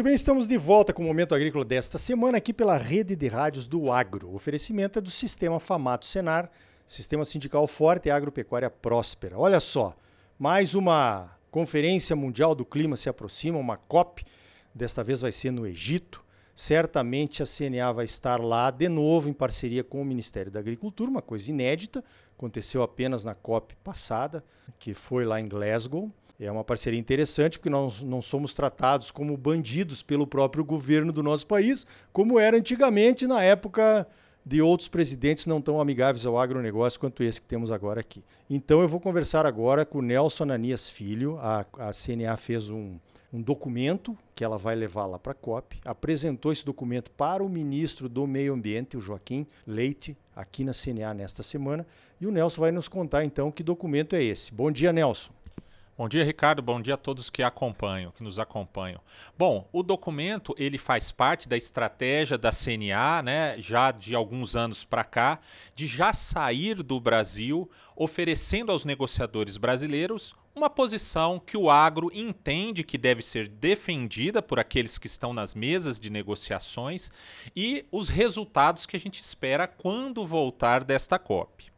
Muito bem, estamos de volta com o Momento Agrícola desta semana aqui pela rede de rádios do Agro. O oferecimento é do Sistema Famato Senar, Sistema Sindical Forte e Agropecuária Próspera. Olha só, mais uma Conferência Mundial do Clima se aproxima, uma COP, desta vez vai ser no Egito. Certamente a CNA vai estar lá de novo em parceria com o Ministério da Agricultura, uma coisa inédita, aconteceu apenas na COP passada, que foi lá em Glasgow. É uma parceria interessante porque nós não somos tratados como bandidos pelo próprio governo do nosso país, como era antigamente na época de outros presidentes não tão amigáveis ao agronegócio quanto esse que temos agora aqui. Então eu vou conversar agora com o Nelson Ananias Filho. A, a CNA fez um, um documento que ela vai levar lá para a COP, apresentou esse documento para o ministro do Meio Ambiente, o Joaquim Leite, aqui na CNA nesta semana, e o Nelson vai nos contar então que documento é esse. Bom dia, Nelson. Bom dia, Ricardo. Bom dia a todos que acompanham, que nos acompanham. Bom, o documento ele faz parte da estratégia da CNA, né, já de alguns anos para cá, de já sair do Brasil, oferecendo aos negociadores brasileiros uma posição que o agro entende que deve ser defendida por aqueles que estão nas mesas de negociações e os resultados que a gente espera quando voltar desta COP.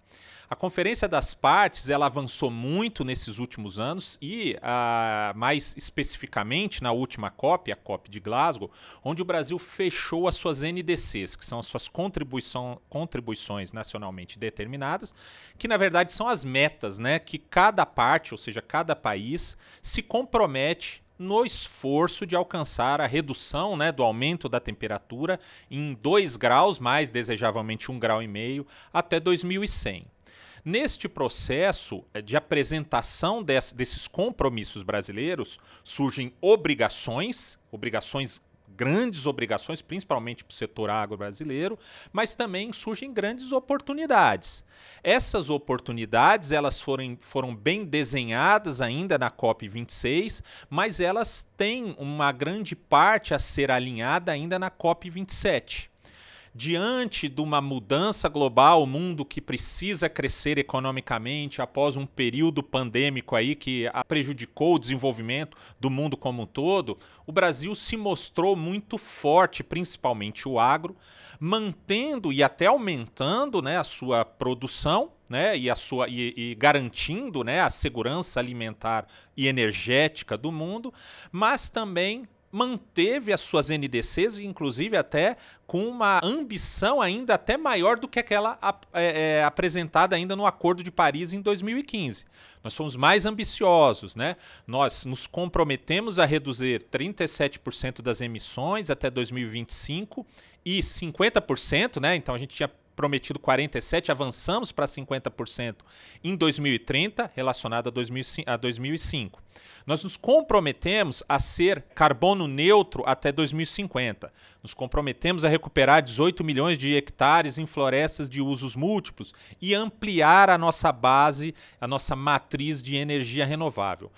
A Conferência das Partes ela avançou muito nesses últimos anos e, uh, mais especificamente, na última COP, a COP de Glasgow, onde o Brasil fechou as suas NDCs, que são as suas contribuições nacionalmente determinadas, que na verdade são as metas né, que cada parte, ou seja, cada país, se compromete no esforço de alcançar a redução né, do aumento da temperatura em 2 graus, mais desejavelmente 1,5 grau, e meio, até 2100. Neste processo eh, de apresentação desse, desses compromissos brasileiros, surgem obrigações, obrigações grandes obrigações, principalmente para o setor agro brasileiro, mas também surgem grandes oportunidades. Essas oportunidades elas foram, foram bem desenhadas ainda na COP26, mas elas têm uma grande parte a ser alinhada ainda na COP27 diante de uma mudança global, o mundo que precisa crescer economicamente após um período pandêmico aí que prejudicou o desenvolvimento do mundo como um todo, o Brasil se mostrou muito forte, principalmente o agro, mantendo e até aumentando né, a sua produção né, e, a sua, e, e, garantindo né, a segurança alimentar e energética do mundo, mas também manteve as suas NDCs, inclusive até com uma ambição ainda até maior do que aquela é, é, apresentada ainda no Acordo de Paris em 2015. Nós somos mais ambiciosos, né? Nós nos comprometemos a reduzir 37% das emissões até 2025 e 50%, né? Então a gente tinha prometido 47, avançamos para 50% em 2030, relacionado a, 2005. Nós nos comprometemos a ser carbono neutro até 2050. Nos comprometemos a recuperar 18 milhões de hectares em florestas de usos múltiplos e ampliar a nossa base, a nossa matriz de energia renovável.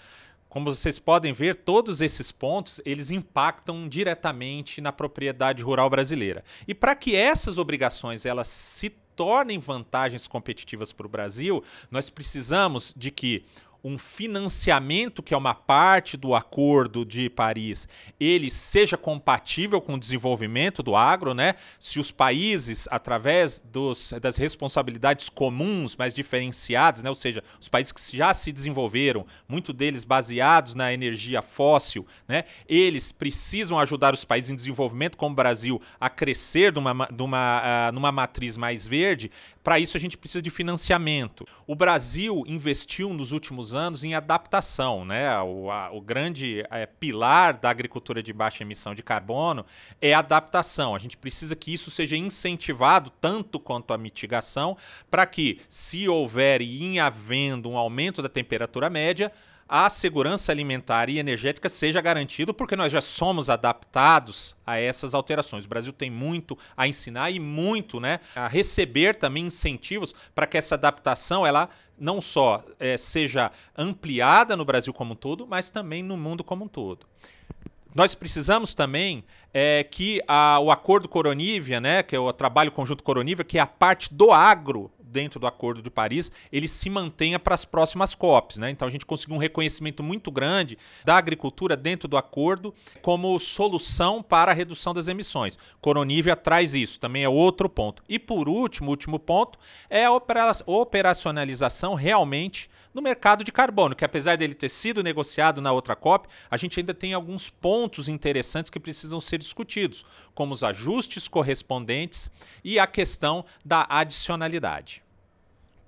Como vocês podem ver, todos esses pontos eles impactam diretamente na propriedade rural brasileira. E para que essas obrigações elas se tornem vantagens competitivas para o Brasil, nós precisamos de que um financiamento que é uma parte do acordo de Paris, ele seja compatível com o desenvolvimento do agro, né? Se os países, através dos, das responsabilidades comuns, mais diferenciadas, né? Ou seja, os países que já se desenvolveram, muito deles baseados na energia fóssil, né? Eles precisam ajudar os países em desenvolvimento, como o Brasil, a crescer numa, numa, uh, numa matriz mais verde. Para isso a gente precisa de financiamento. O Brasil investiu nos últimos anos em adaptação. Né? O, a, o grande é, pilar da agricultura de baixa emissão de carbono é a adaptação. A gente precisa que isso seja incentivado tanto quanto a mitigação, para que, se houver e em havendo um aumento da temperatura média, a segurança alimentar e energética seja garantido, porque nós já somos adaptados a essas alterações. O Brasil tem muito a ensinar e muito né, a receber também incentivos para que essa adaptação ela não só é, seja ampliada no Brasil como um todo, mas também no mundo como um todo. Nós precisamos também é, que a, o acordo Coronívia, né, que é o trabalho conjunto Coronívia, que é a parte do agro dentro do Acordo de Paris, ele se mantenha para as próximas COPs. Né? Então a gente conseguiu um reconhecimento muito grande da agricultura dentro do acordo como solução para a redução das emissões. Coronívia traz isso, também é outro ponto. E por último, último ponto, é a operacionalização realmente no mercado de carbono, que apesar dele ter sido negociado na outra COP, a gente ainda tem alguns pontos interessantes que precisam ser discutidos, como os ajustes correspondentes e a questão da adicionalidade.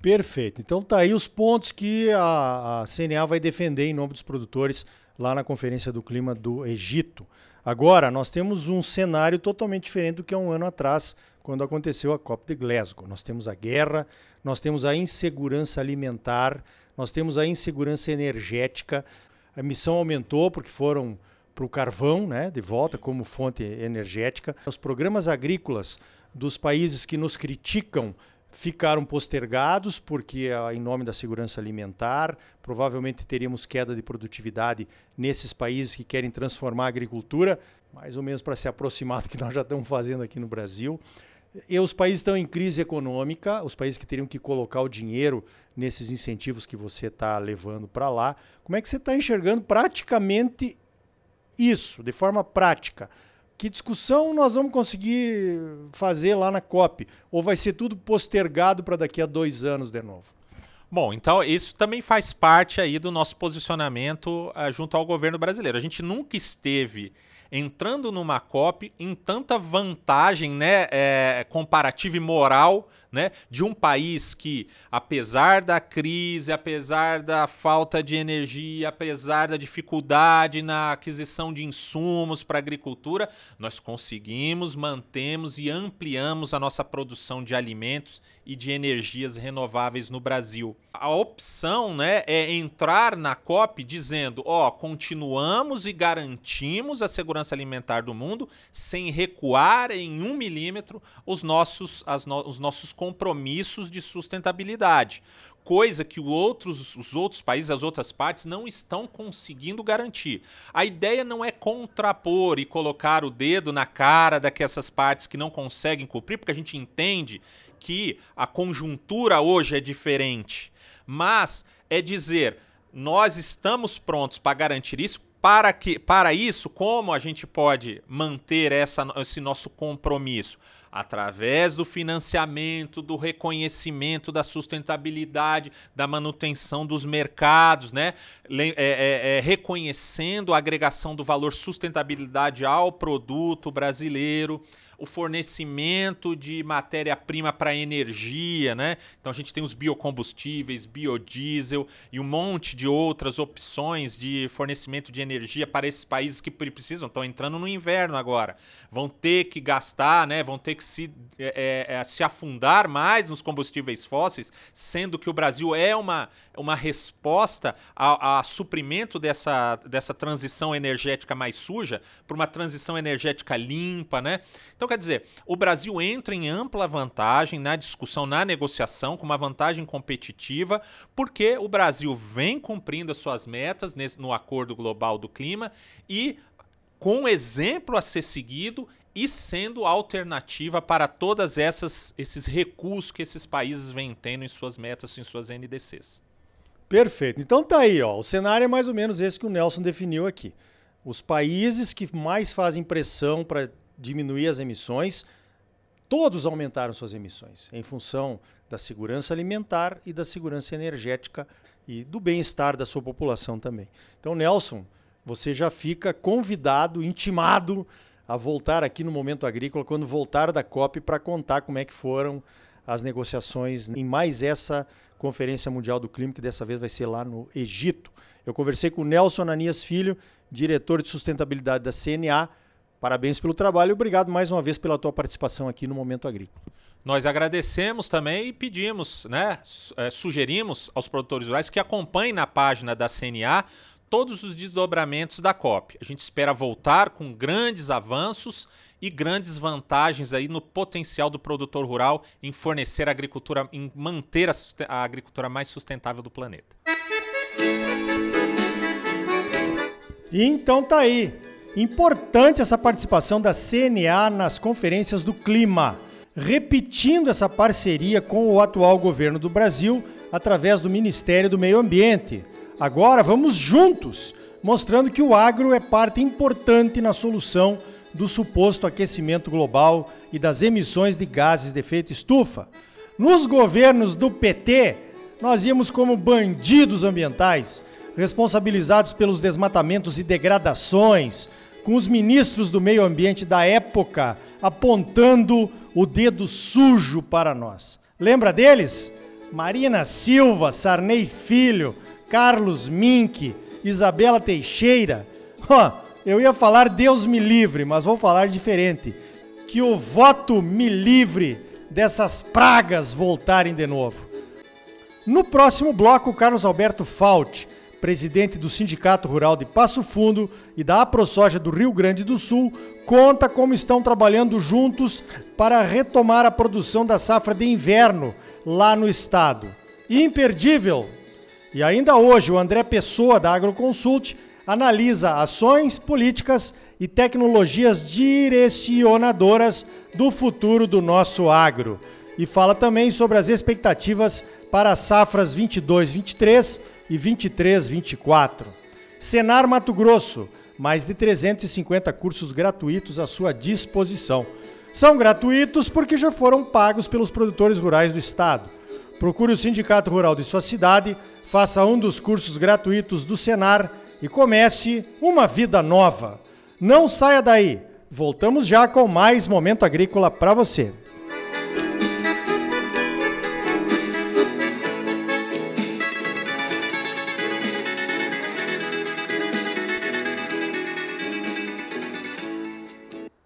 Perfeito. Então tá aí os pontos que a, a CNA vai defender em nome dos produtores lá na Conferência do Clima do Egito. Agora, nós temos um cenário totalmente diferente do que há um ano atrás, quando aconteceu a COP de Glasgow. Nós temos a guerra, nós temos a insegurança alimentar, nós temos a insegurança energética. A emissão aumentou porque foram para o carvão, né, de volta como fonte energética. Os programas agrícolas dos países que nos criticam ficaram postergados porque em nome da segurança alimentar, provavelmente teríamos queda de produtividade nesses países que querem transformar a agricultura, mais ou menos para se aproximar do que nós já estamos fazendo aqui no Brasil. E os países estão em crise econômica, os países que teriam que colocar o dinheiro nesses incentivos que você está levando para lá. Como é que você está enxergando praticamente isso, de forma prática? Que discussão nós vamos conseguir fazer lá na COP? Ou vai ser tudo postergado para daqui a dois anos de novo? Bom, então isso também faz parte aí do nosso posicionamento uh, junto ao governo brasileiro. A gente nunca esteve entrando numa COP em tanta vantagem né, é, comparativa e moral né, de um país que, apesar da crise, apesar da falta de energia, apesar da dificuldade na aquisição de insumos para a agricultura, nós conseguimos, mantemos e ampliamos a nossa produção de alimentos e de energias renováveis no Brasil. A opção né, é entrar na COP dizendo: ó, continuamos e garantimos a segurança alimentar do mundo sem recuar em um milímetro os nossos, as no, os nossos compromissos de sustentabilidade, coisa que outros, os outros países, as outras partes não estão conseguindo garantir. A ideia não é contrapor e colocar o dedo na cara daquelas partes que não conseguem cumprir, porque a gente entende que a conjuntura hoje é diferente, mas é dizer nós estamos prontos para garantir isso. Para, que, para isso, como a gente pode manter essa, esse nosso compromisso? Através do financiamento, do reconhecimento da sustentabilidade, da manutenção dos mercados, né? É, é, é, reconhecendo a agregação do valor sustentabilidade ao produto brasileiro o fornecimento de matéria-prima para energia, né? Então a gente tem os biocombustíveis, biodiesel e um monte de outras opções de fornecimento de energia para esses países que precisam, estão entrando no inverno agora, vão ter que gastar, né? Vão ter que se, é, é, é, se afundar mais nos combustíveis fósseis, sendo que o Brasil é uma, uma resposta a, suprimento dessa, dessa transição energética mais suja para uma transição energética limpa, né? Então, quer dizer, o Brasil entra em ampla vantagem na discussão, na negociação, com uma vantagem competitiva, porque o Brasil vem cumprindo as suas metas nesse, no Acordo Global do Clima e com um exemplo a ser seguido e sendo alternativa para todas essas esses recursos que esses países vêm tendo em suas metas, em suas NDCs. Perfeito. Então tá aí, ó. O cenário é mais ou menos esse que o Nelson definiu aqui. Os países que mais fazem pressão para diminuir as emissões, todos aumentaram suas emissões em função da segurança alimentar e da segurança energética e do bem-estar da sua população também. Então, Nelson, você já fica convidado, intimado a voltar aqui no Momento Agrícola quando voltar da COP para contar como é que foram as negociações em mais essa Conferência Mundial do Clima, que dessa vez vai ser lá no Egito. Eu conversei com o Nelson Ananias Filho, diretor de sustentabilidade da CNA. Parabéns pelo trabalho e obrigado mais uma vez pela tua participação aqui no Momento Agrícola. Nós agradecemos também e pedimos, né, é, sugerimos aos produtores rurais que acompanhem na página da CNA todos os desdobramentos da COP. A gente espera voltar com grandes avanços e grandes vantagens aí no potencial do produtor rural em fornecer a agricultura, em manter a, a agricultura mais sustentável do planeta. Então tá aí. Importante essa participação da CNA nas conferências do clima. repetindo essa parceria com o atual governo do Brasil através do Ministério do Meio Ambiente. Agora vamos juntos, mostrando que o agro é parte importante na solução do suposto aquecimento global e das emissões de gases de efeito estufa. Nos governos do PT, nós íamos como bandidos ambientais, responsabilizados pelos desmatamentos e degradações, com os ministros do meio ambiente da época apontando o dedo sujo para nós. Lembra deles? Marina Silva, Sarney Filho, Carlos Mink, Isabela Teixeira. Eu ia falar Deus me livre, mas vou falar diferente. Que o voto me livre dessas pragas voltarem de novo. No próximo bloco, Carlos Alberto Fault, presidente do Sindicato Rural de Passo Fundo e da AproSoja do Rio Grande do Sul, conta como estão trabalhando juntos para retomar a produção da safra de inverno lá no estado. Imperdível! E ainda hoje, o André Pessoa, da Agroconsult, analisa ações, políticas e tecnologias direcionadoras do futuro do nosso agro. E fala também sobre as expectativas para as safras 22-23 e 23-24. Senar Mato Grosso, mais de 350 cursos gratuitos à sua disposição. São gratuitos porque já foram pagos pelos produtores rurais do estado. Procure o sindicato rural de sua cidade, faça um dos cursos gratuitos do Senar e comece uma vida nova. Não saia daí. Voltamos já com mais momento agrícola para você.